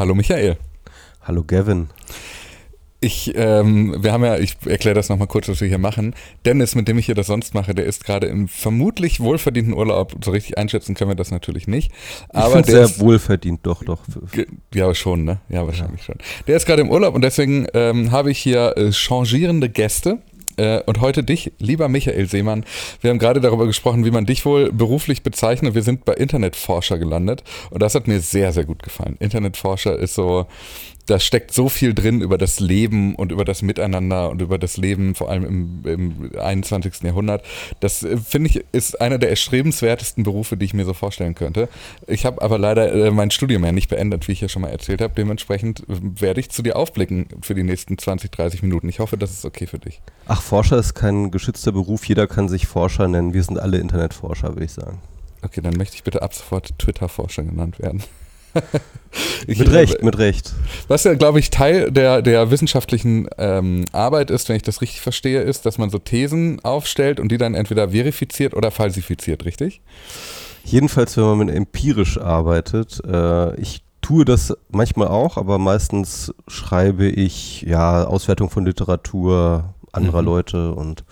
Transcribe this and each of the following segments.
Hallo Michael. Hallo Gavin. Ich, ähm, wir haben ja, ich erkläre das nochmal kurz, was wir hier machen. Dennis, mit dem ich hier das sonst mache, der ist gerade im vermutlich wohlverdienten Urlaub. So richtig einschätzen können wir das natürlich nicht. Aber ich der sehr ist, wohlverdient, doch, doch. Ja, schon, ne? Ja, wahrscheinlich ja. schon. Der ist gerade im Urlaub und deswegen ähm, habe ich hier äh, changierende Gäste. Äh, und heute dich, lieber Michael Seemann. Wir haben gerade darüber gesprochen, wie man dich wohl beruflich bezeichnet. Wir sind bei Internetforscher gelandet und das hat mir sehr, sehr gut gefallen. Internetforscher ist so, da steckt so viel drin über das Leben und über das Miteinander und über das Leben, vor allem im, im 21. Jahrhundert. Das äh, finde ich ist einer der erstrebenswertesten Berufe, die ich mir so vorstellen könnte. Ich habe aber leider äh, mein Studium ja nicht beendet, wie ich ja schon mal erzählt habe. Dementsprechend werde ich zu dir aufblicken für die nächsten 20, 30 Minuten. Ich hoffe, das ist okay für dich. Ach, Forscher ist kein geschützter Beruf. Jeder kann sich Forscher nennen. Wir sind alle Internetforscher, würde ich sagen. Okay, dann möchte ich bitte ab sofort Twitter-Forscher genannt werden. Mit Recht, mit Recht. Was ja, glaube ich, Teil der, der wissenschaftlichen ähm, Arbeit ist, wenn ich das richtig verstehe, ist, dass man so Thesen aufstellt und die dann entweder verifiziert oder falsifiziert, richtig? Jedenfalls, wenn man mit empirisch arbeitet. Äh, ich tue das manchmal auch, aber meistens schreibe ich ja Auswertung von Literatur anderer mhm. Leute und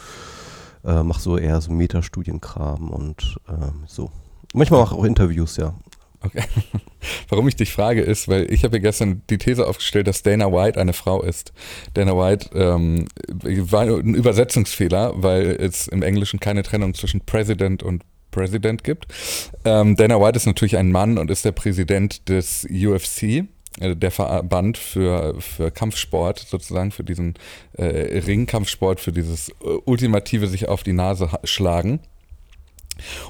äh, mache so eher so Metastudienkram und äh, so. Manchmal auch Interviews, ja. Okay. Warum ich dich frage, ist, weil ich habe ja gestern die These aufgestellt, dass Dana White eine Frau ist. Dana White ähm, war ein Übersetzungsfehler, weil es im Englischen keine Trennung zwischen President und President gibt. Ähm, Dana White ist natürlich ein Mann und ist der Präsident des UFC, äh, der Verband für, für Kampfsport, sozusagen für diesen äh, Ringkampfsport, für dieses äh, ultimative sich auf die Nase schlagen.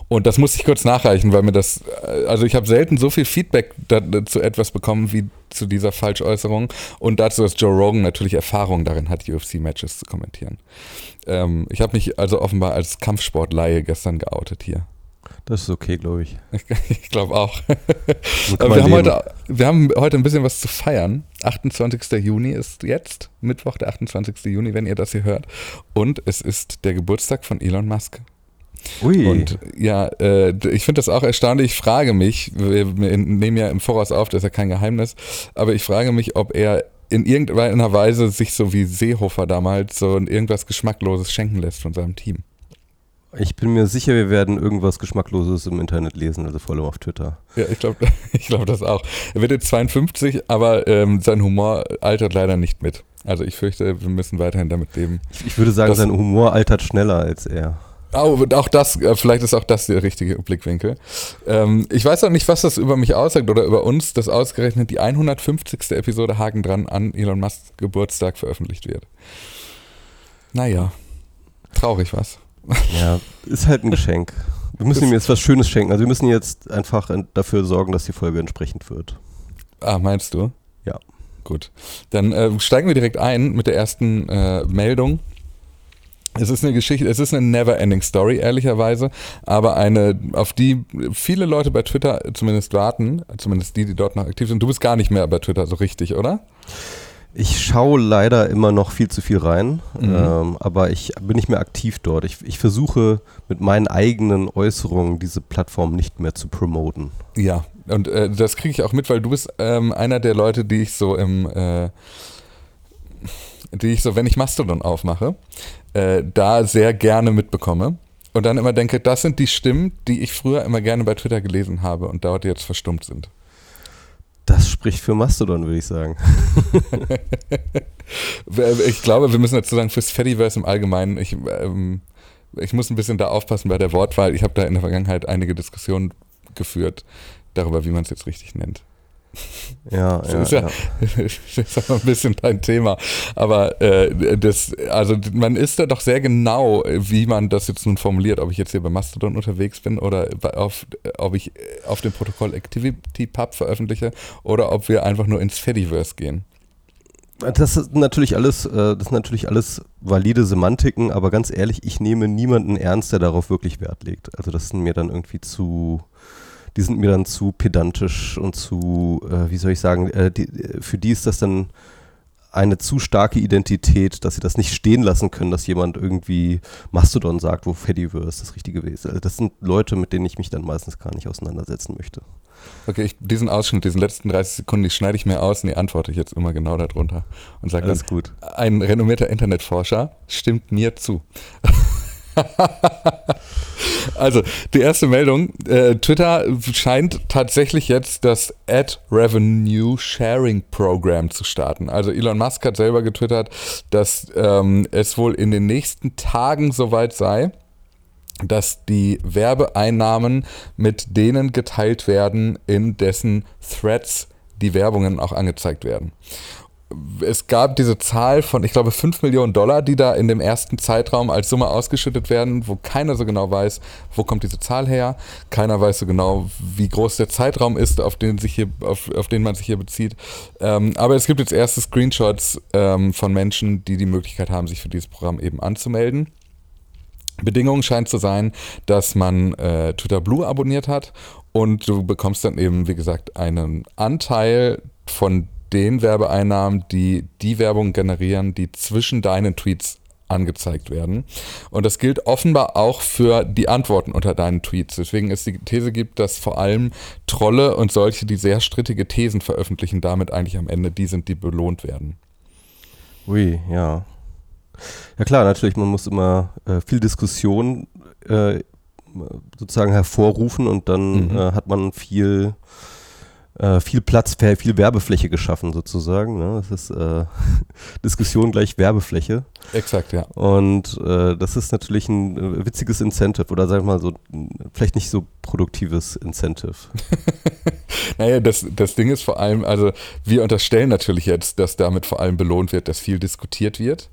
Und das muss ich kurz nachreichen, weil mir das, also ich habe selten so viel Feedback zu etwas bekommen wie zu dieser Falschäußerung und dazu, dass Joe Rogan natürlich Erfahrung darin hat, UFC-Matches zu kommentieren. Ähm, ich habe mich also offenbar als Kampfsportleihe gestern geoutet hier. Das ist okay, glaube ich. Ich glaube auch. wir haben, heute, wir haben heute ein bisschen was zu feiern. 28. Juni ist jetzt, Mittwoch, der 28. Juni, wenn ihr das hier hört. Und es ist der Geburtstag von Elon Musk. Ui. Und ja, äh, ich finde das auch erstaunlich. Ich frage mich, wir nehmen ja im Voraus auf, das ist ja kein Geheimnis, aber ich frage mich, ob er in irgendeiner Weise sich so wie Seehofer damals so irgendwas Geschmackloses schenken lässt von seinem Team. Ich bin mir sicher, wir werden irgendwas Geschmackloses im Internet lesen, also vor allem auf Twitter. Ja, ich glaube ich glaub das auch. Er wird jetzt 52, aber ähm, sein Humor altert leider nicht mit. Also ich fürchte, wir müssen weiterhin damit leben. Ich, ich würde sagen, sein Humor altert schneller als er. Oh, auch das, äh, vielleicht ist auch das der richtige Blickwinkel. Ähm, ich weiß auch nicht, was das über mich aussagt oder über uns, dass ausgerechnet die 150. Episode Haken dran an Elon Musk Geburtstag veröffentlicht wird. Naja, traurig was. Ja, ist halt ein Geschenk. Wir müssen das ihm jetzt was Schönes schenken. Also wir müssen jetzt einfach dafür sorgen, dass die Folge entsprechend wird. Ah, meinst du? Ja. Gut. Dann äh, steigen wir direkt ein mit der ersten äh, Meldung. Es ist eine Geschichte, es ist eine never-ending Story, ehrlicherweise, aber eine, auf die viele Leute bei Twitter zumindest warten, zumindest die, die dort noch aktiv sind. Du bist gar nicht mehr bei Twitter so richtig, oder? Ich schaue leider immer noch viel zu viel rein, mhm. ähm, aber ich bin nicht mehr aktiv dort. Ich, ich, versuche mit meinen eigenen Äußerungen diese Plattform nicht mehr zu promoten. Ja, und äh, das kriege ich auch mit, weil du bist ähm, einer der Leute, die ich so im, äh, die ich so, wenn ich Mastodon aufmache, äh, da sehr gerne mitbekomme. Und dann immer denke, das sind die Stimmen, die ich früher immer gerne bei Twitter gelesen habe und dort jetzt verstummt sind. Das spricht für Mastodon, würde ich sagen. ich glaube, wir müssen dazu sagen, fürs Fediverse im Allgemeinen, ich, ähm, ich muss ein bisschen da aufpassen bei der Wortwahl. Ich habe da in der Vergangenheit einige Diskussionen geführt darüber, wie man es jetzt richtig nennt. Ja, das ja, ist ja, ja. das ist ein bisschen dein Thema. Aber äh, das, also man ist da doch sehr genau, wie man das jetzt nun formuliert, ob ich jetzt hier bei Mastodon unterwegs bin oder auf, ob ich auf dem Protokoll ActivityPub veröffentliche oder ob wir einfach nur ins Fediverse gehen. Das ist natürlich alles, äh, das sind natürlich alles valide Semantiken, aber ganz ehrlich, ich nehme niemanden ernst, der darauf wirklich Wert legt. Also das sind mir dann irgendwie zu, die sind mir dann zu pedantisch und zu, äh, wie soll ich sagen, äh, die, für die ist das dann eine zu starke Identität, dass sie das nicht stehen lassen können, dass jemand irgendwie Mastodon sagt, wo Fediverse das Richtige ist. Also das sind Leute, mit denen ich mich dann meistens gar nicht auseinandersetzen möchte. Okay, ich, diesen Ausschnitt, diesen letzten 30 Sekunden, die schneide ich mir aus und die antworte ich jetzt immer genau darunter und sage Alles dann, gut. ein renommierter Internetforscher stimmt mir zu. also, die erste Meldung. Äh, Twitter scheint tatsächlich jetzt das Ad Revenue Sharing Program zu starten. Also Elon Musk hat selber getwittert, dass ähm, es wohl in den nächsten Tagen soweit sei, dass die Werbeeinnahmen mit denen geteilt werden, in dessen Threads die Werbungen auch angezeigt werden. Es gab diese Zahl von, ich glaube, 5 Millionen Dollar, die da in dem ersten Zeitraum als Summe ausgeschüttet werden, wo keiner so genau weiß, wo kommt diese Zahl her. Keiner weiß so genau, wie groß der Zeitraum ist, auf den, sich hier, auf, auf den man sich hier bezieht. Ähm, aber es gibt jetzt erste Screenshots ähm, von Menschen, die die Möglichkeit haben, sich für dieses Programm eben anzumelden. Bedingung scheint zu sein, dass man äh, Twitter Blue abonniert hat und du bekommst dann eben, wie gesagt, einen Anteil von den Werbeeinnahmen, die die Werbung generieren, die zwischen deinen Tweets angezeigt werden. Und das gilt offenbar auch für die Antworten unter deinen Tweets. Deswegen ist die These gibt, dass vor allem Trolle und solche, die sehr strittige Thesen veröffentlichen, damit eigentlich am Ende die sind, die belohnt werden. Ui, ja. Ja klar, natürlich, man muss immer äh, viel Diskussion äh, sozusagen hervorrufen und dann Mhm. äh, hat man viel, äh, viel Platz, viel Werbefläche geschaffen sozusagen. Ne? Das ist äh, Diskussion gleich Werbefläche. Exakt, ja. Und äh, das ist natürlich ein äh, witziges Incentive oder sagen wir mal so, vielleicht nicht so produktives Incentive. Naja, das, das Ding ist vor allem, also wir unterstellen natürlich jetzt, dass damit vor allem belohnt wird, dass viel diskutiert wird.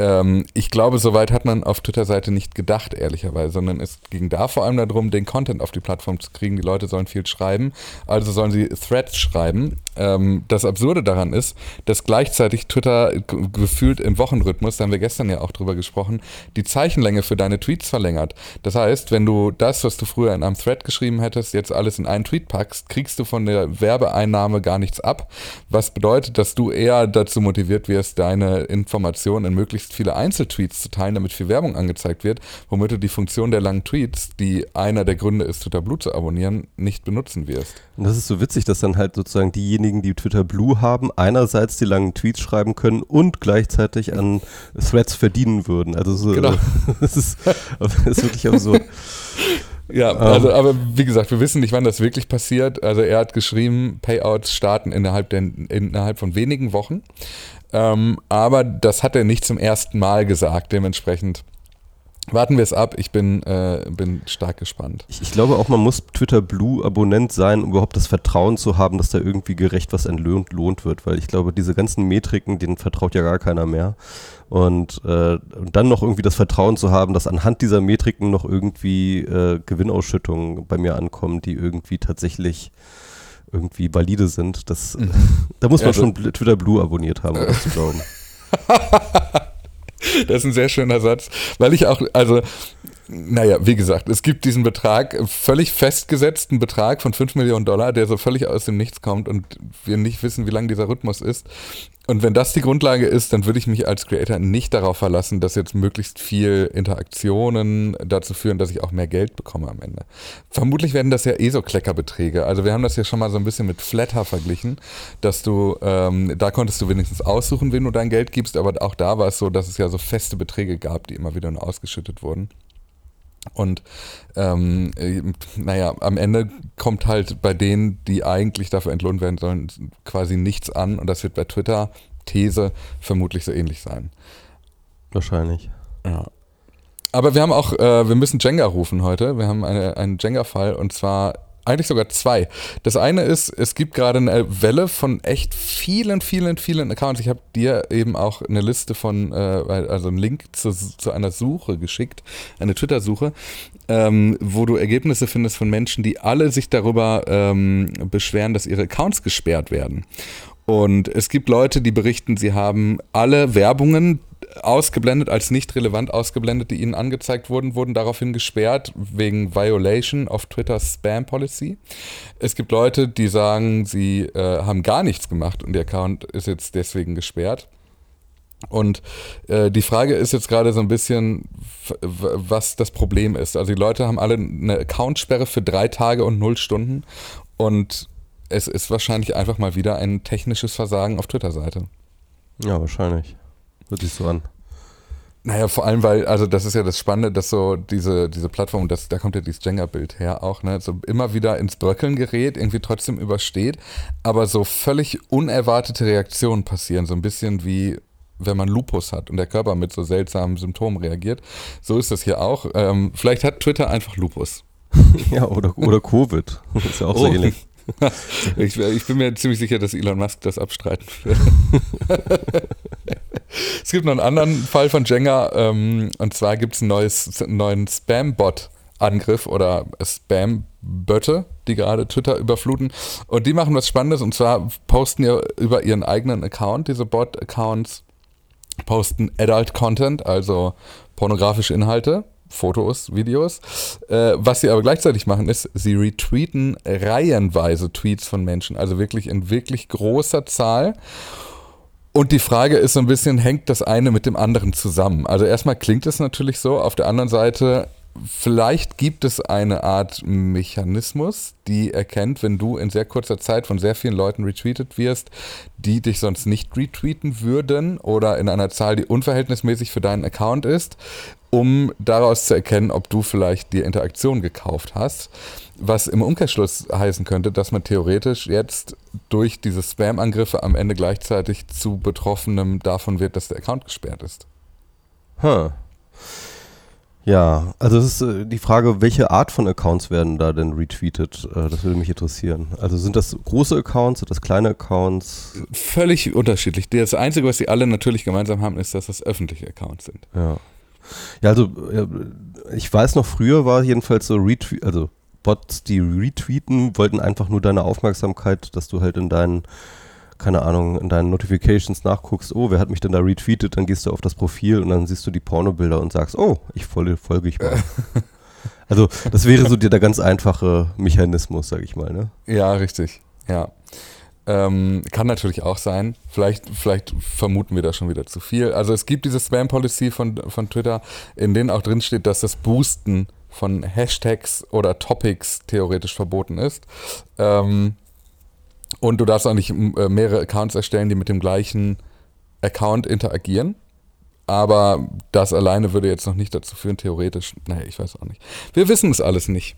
Ähm, ich glaube, soweit hat man auf Twitter-Seite nicht gedacht, ehrlicherweise, sondern es ging da vor allem darum, den Content auf die Plattform zu kriegen. Die Leute sollen viel schreiben, also sollen sie Threads schreiben. Ähm, das Absurde daran ist, dass gleichzeitig Twitter gefühlt im Wochenrhythmus, da haben wir gestern ja auch drüber gesprochen, die Zeichenlänge für deine Tweets verlängert. Das heißt, wenn du das, was du früher in einem Thread geschrieben hättest, jetzt alles in einen Tweet packst, kriegst du von der Werbeeinnahme gar nichts ab. Was bedeutet, dass du eher dazu motiviert wirst, deine Informationen in möglichst viele Einzeltweets zu teilen, damit viel Werbung angezeigt wird, womit du die Funktion der langen Tweets, die einer der Gründe ist, Twitter Blue zu abonnieren, nicht benutzen wirst. Und das ist so witzig, dass dann halt sozusagen diejenigen, die Twitter Blue haben, einerseits die langen Tweets schreiben können und gleichzeitig an Threads verdienen würden. Also so, Genau. das, ist, das ist wirklich absurd. Ja, also, aber wie gesagt, wir wissen nicht, wann das wirklich passiert. Also er hat geschrieben, Payouts starten innerhalb, der, innerhalb von wenigen Wochen. Ähm, aber das hat er nicht zum ersten Mal gesagt. Dementsprechend warten wir es ab. Ich bin, äh, bin stark gespannt. Ich, ich glaube auch, man muss Twitter Blue Abonnent sein, um überhaupt das Vertrauen zu haben, dass da irgendwie gerecht was entlohnt lohnt wird, weil ich glaube, diese ganzen Metriken, denen vertraut ja gar keiner mehr. Und, äh, und dann noch irgendwie das Vertrauen zu haben, dass anhand dieser Metriken noch irgendwie äh, Gewinnausschüttungen bei mir ankommen, die irgendwie tatsächlich irgendwie valide sind, das, da muss man Also- schon Twitter Blue abonniert haben, um das zu glauben. Das ist ein sehr schöner Satz, weil ich auch, also, naja, wie gesagt, es gibt diesen Betrag, völlig festgesetzten Betrag von 5 Millionen Dollar, der so völlig aus dem Nichts kommt und wir nicht wissen, wie lang dieser Rhythmus ist. Und wenn das die Grundlage ist, dann würde ich mich als Creator nicht darauf verlassen, dass jetzt möglichst viel Interaktionen dazu führen, dass ich auch mehr Geld bekomme am Ende. Vermutlich werden das ja eh so Kleckerbeträge. Also wir haben das ja schon mal so ein bisschen mit Flatter verglichen, dass du, ähm, da konntest du wenigstens aussuchen, wen du dein Geld gibst, aber auch da war es so, dass es ja so feste Beträge gab, die immer wieder nur ausgeschüttet wurden. Und ähm, äh, naja, am Ende kommt halt bei denen, die eigentlich dafür entlohnt werden sollen, quasi nichts an. Und das wird bei Twitter, These, vermutlich so ähnlich sein. Wahrscheinlich. Ja. Aber wir haben auch, äh, wir müssen Jenga rufen heute. Wir haben eine, einen Jenga-Fall und zwar eigentlich sogar zwei. Das eine ist, es gibt gerade eine Welle von echt vielen, vielen, vielen Accounts. Ich habe dir eben auch eine Liste von, äh, also einen Link zu, zu einer Suche geschickt, eine Twitter-Suche, ähm, wo du Ergebnisse findest von Menschen, die alle sich darüber ähm, beschweren, dass ihre Accounts gesperrt werden. Und es gibt Leute, die berichten, sie haben alle Werbungen ausgeblendet, als nicht relevant ausgeblendet, die ihnen angezeigt wurden, wurden daraufhin gesperrt wegen Violation of Twitter's Spam Policy. Es gibt Leute, die sagen, sie äh, haben gar nichts gemacht und der Account ist jetzt deswegen gesperrt. Und äh, die Frage ist jetzt gerade so ein bisschen, was das Problem ist. Also die Leute haben alle eine Accountsperre für drei Tage und null Stunden. Und es ist wahrscheinlich einfach mal wieder ein technisches Versagen auf Twitter-Seite. Ja, wahrscheinlich. Hört sich so an. Naja, vor allem, weil, also das ist ja das Spannende, dass so diese, diese Plattform, das, da kommt ja dieses Jenga-Bild her auch, ne, so immer wieder ins Bröckeln gerät, irgendwie trotzdem übersteht, aber so völlig unerwartete Reaktionen passieren, so ein bisschen wie wenn man Lupus hat und der Körper mit so seltsamen Symptomen reagiert. So ist das hier auch. Ähm, vielleicht hat Twitter einfach Lupus. ja, oder, oder Covid. Das ist ja auch oh. so ähnlich. ich, ich, bin mir ziemlich sicher, dass Elon Musk das abstreiten wird. es gibt noch einen anderen Fall von Jenga, ähm, und zwar gibt es einen neuen Spam-Bot-Angriff oder Spam-Bötte, die gerade Twitter überfluten. Und die machen was Spannendes, und zwar posten ja über ihren eigenen Account, diese Bot-Accounts, posten Adult Content, also pornografische Inhalte, Fotos, Videos. Äh, was sie aber gleichzeitig machen, ist, sie retweeten reihenweise Tweets von Menschen, also wirklich in wirklich großer Zahl. Und die Frage ist so ein bisschen, hängt das eine mit dem anderen zusammen? Also erstmal klingt es natürlich so, auf der anderen Seite Vielleicht gibt es eine Art Mechanismus, die erkennt, wenn du in sehr kurzer Zeit von sehr vielen Leuten retweetet wirst, die dich sonst nicht retweeten würden oder in einer Zahl, die unverhältnismäßig für deinen Account ist, um daraus zu erkennen, ob du vielleicht die Interaktion gekauft hast. Was im Umkehrschluss heißen könnte, dass man theoretisch jetzt durch diese Spam-Angriffe am Ende gleichzeitig zu Betroffenem davon wird, dass der Account gesperrt ist. Huh. Ja, also es ist äh, die Frage, welche Art von Accounts werden da denn retweetet? Äh, das würde mich interessieren. Also sind das große Accounts, sind das kleine Accounts? Völlig unterschiedlich. Das Einzige, was sie alle natürlich gemeinsam haben, ist, dass das öffentliche Accounts sind. Ja. Ja, also ich weiß noch, früher war jedenfalls so Retweet, also Bots, die retweeten, wollten einfach nur deine Aufmerksamkeit, dass du halt in deinen keine Ahnung, in deinen Notifications nachguckst, oh, wer hat mich denn da retweetet, dann gehst du auf das Profil und dann siehst du die Pornobilder und sagst, oh, ich folge, folge ich mal. also das wäre so der ganz einfache Mechanismus, sag ich mal, ne? Ja, richtig, ja. Ähm, kann natürlich auch sein. Vielleicht, vielleicht vermuten wir da schon wieder zu viel. Also es gibt diese Spam-Policy von, von Twitter, in denen auch drin steht, dass das Boosten von Hashtags oder Topics theoretisch verboten ist. Ähm, und du darfst auch nicht äh, mehrere Accounts erstellen, die mit dem gleichen Account interagieren. Aber das alleine würde jetzt noch nicht dazu führen, theoretisch. Naja, ich weiß auch nicht. Wir wissen es alles nicht.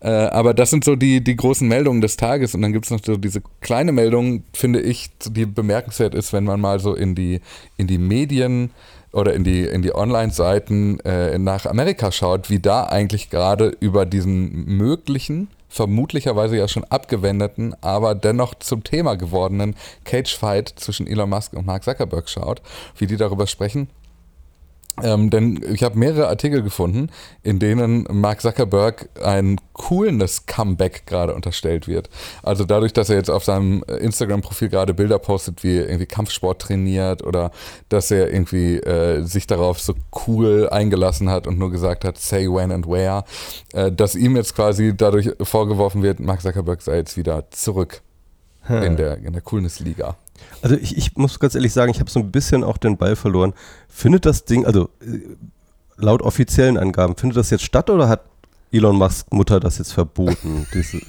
Äh, aber das sind so die, die großen Meldungen des Tages. Und dann gibt es noch so diese kleine Meldung, finde ich, die bemerkenswert ist, wenn man mal so in die, in die Medien oder in die, in die Online-Seiten äh, nach Amerika schaut, wie da eigentlich gerade über diesen möglichen vermutlicherweise ja schon abgewendeten, aber dennoch zum Thema gewordenen Cage-Fight zwischen Elon Musk und Mark Zuckerberg schaut, wie die darüber sprechen. Ähm, denn ich habe mehrere Artikel gefunden, in denen Mark Zuckerberg ein Coolness-Comeback gerade unterstellt wird. Also dadurch, dass er jetzt auf seinem Instagram-Profil gerade Bilder postet, wie er irgendwie Kampfsport trainiert oder dass er irgendwie äh, sich darauf so cool eingelassen hat und nur gesagt hat, say when and where, äh, dass ihm jetzt quasi dadurch vorgeworfen wird, Mark Zuckerberg sei jetzt wieder zurück hm. in der, in der Coolness-Liga. Also ich, ich muss ganz ehrlich sagen, ich habe so ein bisschen auch den Ball verloren. Findet das Ding, also äh, laut offiziellen Angaben, findet das jetzt statt oder hat Elon Musk Mutter das jetzt verboten? Diese,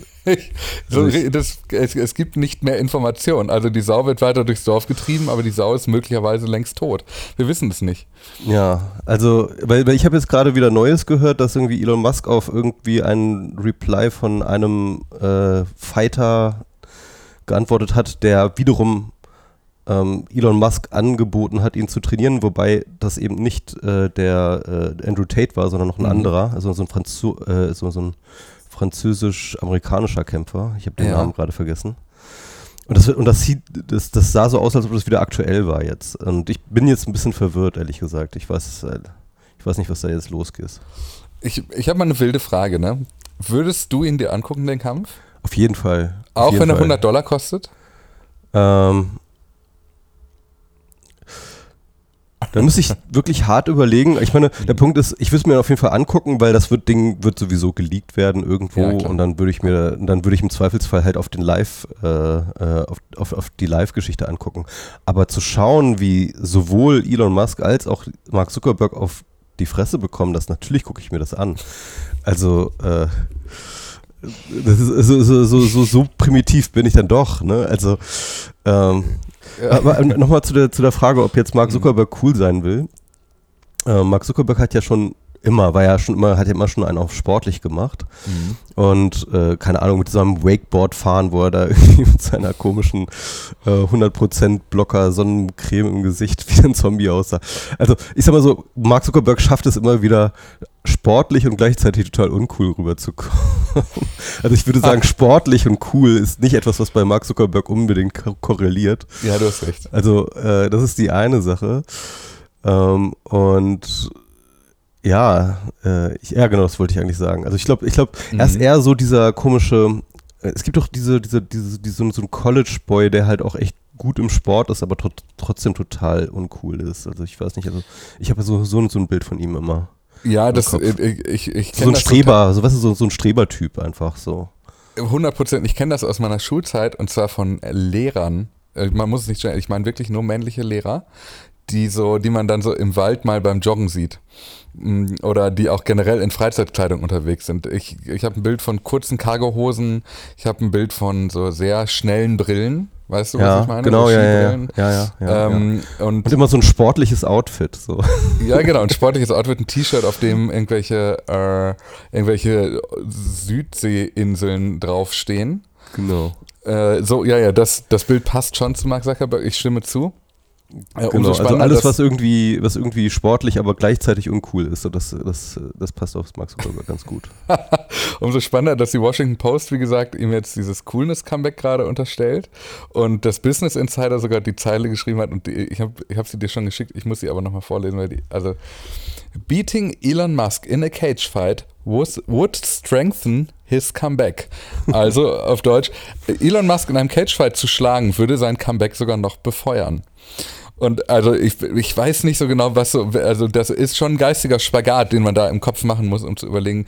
so, also das, es, es, gibt nicht mehr Informationen. Also die Sau wird weiter durchs Dorf getrieben, aber die Sau ist möglicherweise längst tot. Wir wissen es nicht. Ja, also, weil, weil ich habe jetzt gerade wieder Neues gehört, dass irgendwie Elon Musk auf irgendwie einen Reply von einem äh, Fighter geantwortet hat, der wiederum ähm, Elon Musk angeboten hat, ihn zu trainieren, wobei das eben nicht äh, der äh, Andrew Tate war, sondern noch ein mhm. anderer, also so ein, Franzo äh, so, so ein französisch-amerikanischer Kämpfer. Ich habe den ja. Namen gerade vergessen. Und, das, und das, sieht, das, das sah so aus, als ob das wieder aktuell war jetzt. Und ich bin jetzt ein bisschen verwirrt, ehrlich gesagt. Ich weiß, äh, ich weiß nicht, was da jetzt losgeht. Ich, ich habe mal eine wilde Frage, ne? Würdest du ihn dir angucken, den Kampf? Auf jeden Fall. Auf Auch jeden wenn er 100 Dollar kostet? Ähm, Da muss ich wirklich hart überlegen. Ich meine, der Punkt ist, ich würde es mir auf jeden Fall angucken, weil das wird, Ding wird sowieso geleakt werden irgendwo ja, und dann würde ich mir, dann würde ich im Zweifelsfall halt auf den Live, äh, äh, auf, auf, auf die Live-Geschichte angucken. Aber zu schauen, wie sowohl Elon Musk als auch Mark Zuckerberg auf die Fresse bekommen, das natürlich gucke ich mir das an. Also äh, das ist so, so, so, so, primitiv bin ich dann doch, ne? Also, ähm. Aber nochmal zu der, zu der Frage, ob jetzt Mark. Zuckerberg cool sein will. Äh, Mark Zuckerberg hat ja schon immer, war ja schon immer, hat ja immer schon einen auf sportlich gemacht. Mhm. Und äh, keine Ahnung, mit seinem Wakeboard fahren, wo er da irgendwie mit seiner komischen äh, 100% Blocker Sonnencreme im Gesicht wie ein Zombie aussah. Also ich sag mal so, Mark Zuckerberg schafft es immer wieder sportlich und gleichzeitig total uncool rüberzukommen. Also ich würde sagen, sportlich und cool ist nicht etwas, was bei Mark Zuckerberg unbedingt korreliert. Ja, du hast recht. Also äh, das ist die eine Sache. Ähm, und ja, äh, ich, ja, genau, das wollte ich eigentlich sagen. Also ich glaube, ich glaube, mhm. er ist eher so dieser komische, äh, es gibt doch diese, diese, diese, diese so ein College-Boy, der halt auch echt gut im Sport ist, aber tr trotzdem total uncool ist. Also ich weiß nicht, also ich habe so, so, so ein Bild von ihm immer. Ja, das, ich, äh, ich, ich So ein Streber, so, weißt du, so, so ein Strebertyp einfach so. 100 Prozent. Ich kenne das aus meiner Schulzeit und zwar von Lehrern. Äh, man muss es nicht stellen, ich meine wirklich nur männliche Lehrer, die so, die man dann so im Wald mal beim Joggen sieht. Mm, oder die auch generell in Freizeitkleidung unterwegs sind. Ich, ich habe ein Bild von kurzen Cargohosen, ich habe ein Bild von so sehr schnellen Brillen. Weißt du, ja, was ich meine? Genau, so ja, ja, ja, ja, ja, ähm, ja. Und, und, immer so ein sportliches Outfit. So. Ja, genau, ein sportliches Outfit, ein T-Shirt, auf dem irgendwelche, äh, irgendwelche Südseeinseln draufstehen. Genau. Äh, so, ja, ja, das, das Bild passt schon zu Mark Zuckerberg, ich stimme zu. Ja, genau, also alles, was irgendwie, was irgendwie sportlich, aber gleichzeitig uncool ist, so das, das, das passt auf Max Zuckerberg ganz gut. Umso spannender, dass die Washington Post, wie gesagt, ihm jetzt dieses Coolness-Comeback gerade unterstellt und das Business Insider sogar die Zeile geschrieben hat und die, ich habe ich hab sie dir schon geschickt, ich muss sie aber nochmal vorlesen, weil die, also Beating Elon Musk in a cage fight was, would strengthen his comeback. Also auf Deutsch, Elon Musk in einem Cagefight zu schlagen, würde sein Comeback sogar noch befeuern. Und also ich, ich weiß nicht so genau, was so, also das ist schon ein geistiger Spagat, den man da im Kopf machen muss, um zu überlegen,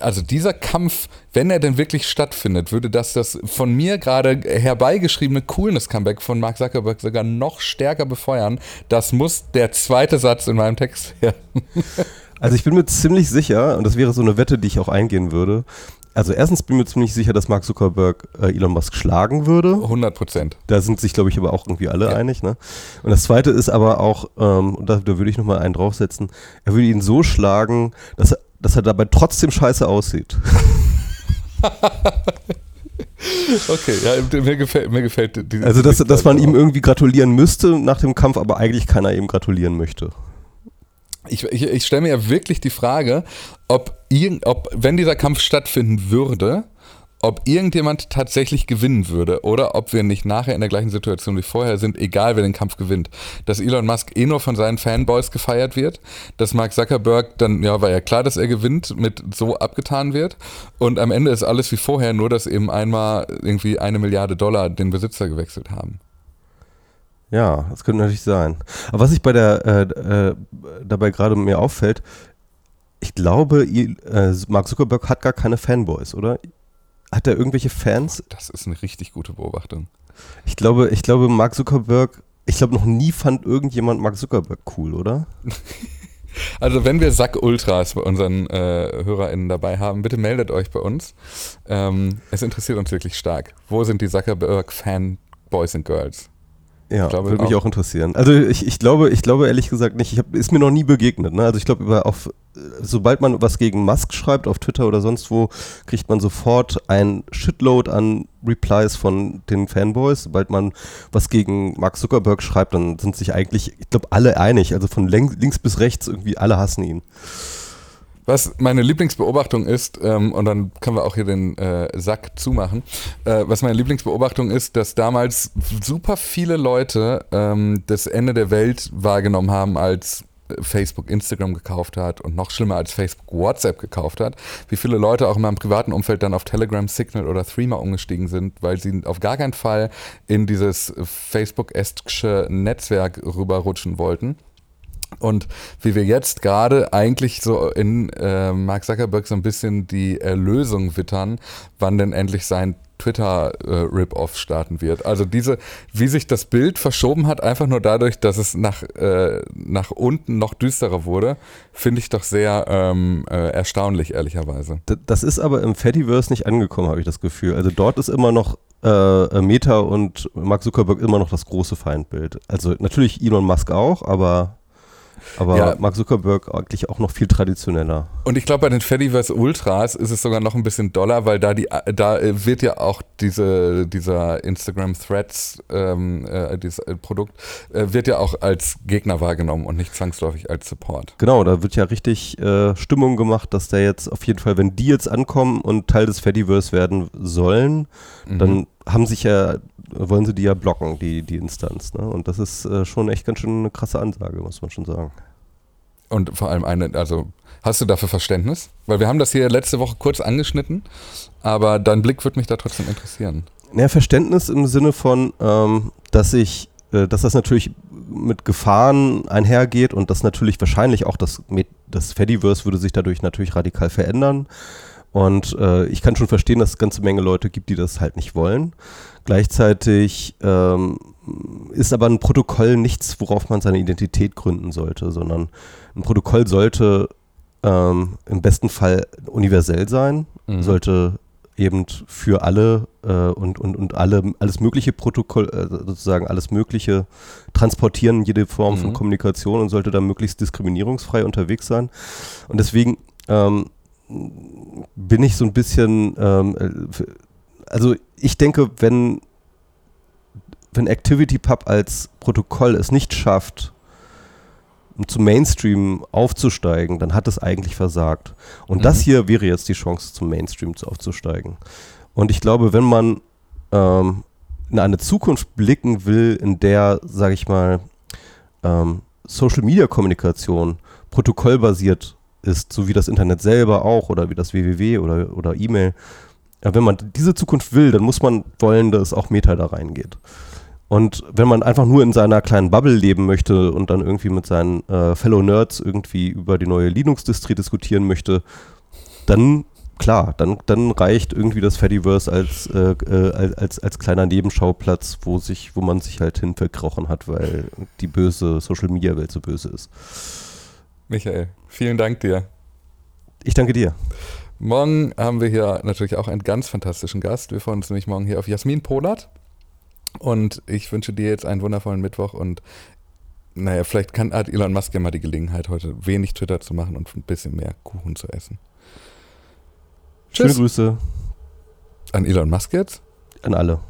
also dieser Kampf, wenn er denn wirklich stattfindet, würde das das von mir gerade herbeigeschriebene Coolness-Comeback von Mark Zuckerberg sogar noch stärker befeuern. Das muss der zweite Satz in meinem Text werden. Also ich bin mir ziemlich sicher, und das wäre so eine Wette, die ich auch eingehen würde, also erstens bin ich mir ziemlich sicher, dass Mark Zuckerberg äh, Elon Musk schlagen würde. 100 Prozent. Da sind sich, glaube ich, aber auch irgendwie alle ja. einig. Ne? Und das Zweite ist aber auch, ähm, und da, da würde ich nochmal einen draufsetzen, er würde ihn so schlagen, dass er, dass er dabei trotzdem scheiße aussieht. Okay, ja, mir gefällt, mir gefällt die, Also, dass, dass man ihm irgendwie gratulieren müsste nach dem Kampf, aber eigentlich keiner ihm gratulieren möchte ich, ich, ich stelle mir ja wirklich die Frage, ob, ob, wenn dieser Kampf stattfinden würde, ob irgendjemand tatsächlich gewinnen würde oder ob wir nicht nachher in der gleichen Situation wie vorher sind, egal wer den Kampf gewinnt. Dass Elon Musk eh nur von seinen Fanboys gefeiert wird, dass Mark Zuckerberg dann, ja, war ja klar, dass er gewinnt, mit so abgetan wird und am Ende ist alles wie vorher, nur dass eben einmal irgendwie eine Milliarde Dollar den Besitzer gewechselt haben. Ja, das könnte natürlich sein. Aber was ich bei der äh, äh, dabei gerade mir auffällt, ich glaube, äh, Mark Zuckerberg hat gar keine Fanboys, oder? Hat er irgendwelche Fans? Das ist eine richtig gute Beobachtung. Ich glaube, ich glaube, Mark Zuckerberg, ich glaube, noch nie fand irgendjemand Mark Zuckerberg cool, oder? Also wenn wir Sack Ultras bei unseren äh, HörerInnen dabei haben, bitte meldet euch bei uns. Ähm, es interessiert uns wirklich stark. Wo sind die Zuckerberg-Fan-Boys und Girls? Ja, glaube, würde mich auch. auch interessieren. Also ich, ich glaube, ich glaube ehrlich gesagt nicht. Ich hab, ist mir noch nie begegnet. Ne? Also ich glaube, auf, sobald man was gegen Musk schreibt auf Twitter oder sonst wo, kriegt man sofort ein Shitload an Replies von den Fanboys. Sobald man was gegen Mark Zuckerberg schreibt, dann sind sich eigentlich, ich glaube, alle einig. Also von links bis rechts irgendwie alle hassen ihn. Was meine Lieblingsbeobachtung ist, ähm, und dann können wir auch hier den äh, Sack zumachen, äh, was meine Lieblingsbeobachtung ist, dass damals super viele Leute ähm, das Ende der Welt wahrgenommen haben, als Facebook Instagram gekauft hat und noch schlimmer als Facebook WhatsApp gekauft hat, wie viele Leute auch in meinem privaten Umfeld dann auf Telegram, Signal oder Threema umgestiegen sind, weil sie auf gar keinen Fall in dieses Facebook-esksche Netzwerk rüberrutschen wollten Und wie wir jetzt gerade eigentlich so in äh, Mark Zuckerberg so ein bisschen die Erlösung wittern, wann denn endlich sein Twitter-Rip-Off äh, starten wird. Also diese, wie sich das Bild verschoben hat, einfach nur dadurch, dass es nach, äh, nach unten noch düsterer wurde, finde ich doch sehr ähm, äh, erstaunlich, ehrlicherweise. Das ist aber im Fediverse nicht angekommen, habe ich das Gefühl. Also dort ist immer noch äh, Meta und Mark Zuckerberg immer noch das große Feindbild. Also natürlich Elon Musk auch, aber aber ja. Mark Zuckerberg eigentlich auch noch viel traditioneller. Und ich glaube, bei den Fediverse Ultras ist es sogar noch ein bisschen doller, weil da die, da wird ja auch diese, dieser Instagram Threads, ähm, äh, dieses äh, Produkt, äh, wird ja auch als Gegner wahrgenommen und nicht zwangsläufig als Support. Genau, da wird ja richtig äh, Stimmung gemacht, dass der jetzt auf jeden Fall, wenn die jetzt ankommen und Teil des Fediverse werden sollen, mhm. dann haben sich ja, wollen sie die ja blocken, die, die Instanz. Ne? Und das ist äh, schon echt ganz schön eine krasse Ansage, muss man schon sagen. Und vor allem eine, also hast du dafür Verständnis? Weil wir haben das hier letzte Woche kurz angeschnitten, aber dein Blick würde mich da trotzdem interessieren. Ja, Verständnis im Sinne von, ähm, dass ich, äh, dass das natürlich mit Gefahren einhergeht und dass natürlich wahrscheinlich auch das, das Fediverse würde sich dadurch natürlich radikal verändern. Und äh, ich kann schon verstehen, dass es eine ganze Menge Leute gibt, die das halt nicht wollen. Gleichzeitig ähm, ist aber ein Protokoll nichts, worauf man seine Identität gründen sollte, sondern ein Protokoll sollte ähm, im besten Fall universell sein, mhm. sollte eben für alle äh, und, und, und alle, alles mögliche Protokoll, äh, sozusagen alles mögliche transportieren, jede Form mhm. von Kommunikation und sollte da möglichst diskriminierungsfrei unterwegs sein. Und deswegen ähm, bin ich so ein bisschen, ähm, äh, also ich denke, wenn, wenn ActivityPub als Protokoll es nicht schafft, zum Mainstream aufzusteigen, dann hat es eigentlich versagt. Und mhm. das hier wäre jetzt die Chance, zum Mainstream aufzusteigen. Und ich glaube, wenn man ähm, in eine Zukunft blicken will, in der, sage ich mal, ähm, Social-Media-Kommunikation protokollbasiert ist, so wie das Internet selber auch oder wie das www oder, oder E-Mail. Ja, wenn man diese Zukunft will, dann muss man wollen, dass auch Meta da reingeht. Und wenn man einfach nur in seiner kleinen Bubble leben möchte und dann irgendwie mit seinen äh, Fellow Nerds irgendwie über die neue Linux-Distri diskutieren möchte, dann klar, dann, dann reicht irgendwie das Fediverse als, äh, äh, als, als kleiner Nebenschauplatz, wo, sich, wo man sich halt hin verkrochen hat, weil die böse Social-Media-Welt so böse ist. Michael, vielen Dank dir. Ich danke dir. Morgen haben wir hier natürlich auch einen ganz fantastischen Gast. Wir freuen uns nämlich morgen hier auf Jasmin Polat. Und ich wünsche dir jetzt einen wundervollen Mittwoch und naja, vielleicht kann, hat Elon Musk ja mal die Gelegenheit, heute wenig Twitter zu machen und ein bisschen mehr Kuchen zu essen. Tschüss. Schöne Grüße. An Elon Musk jetzt? An alle.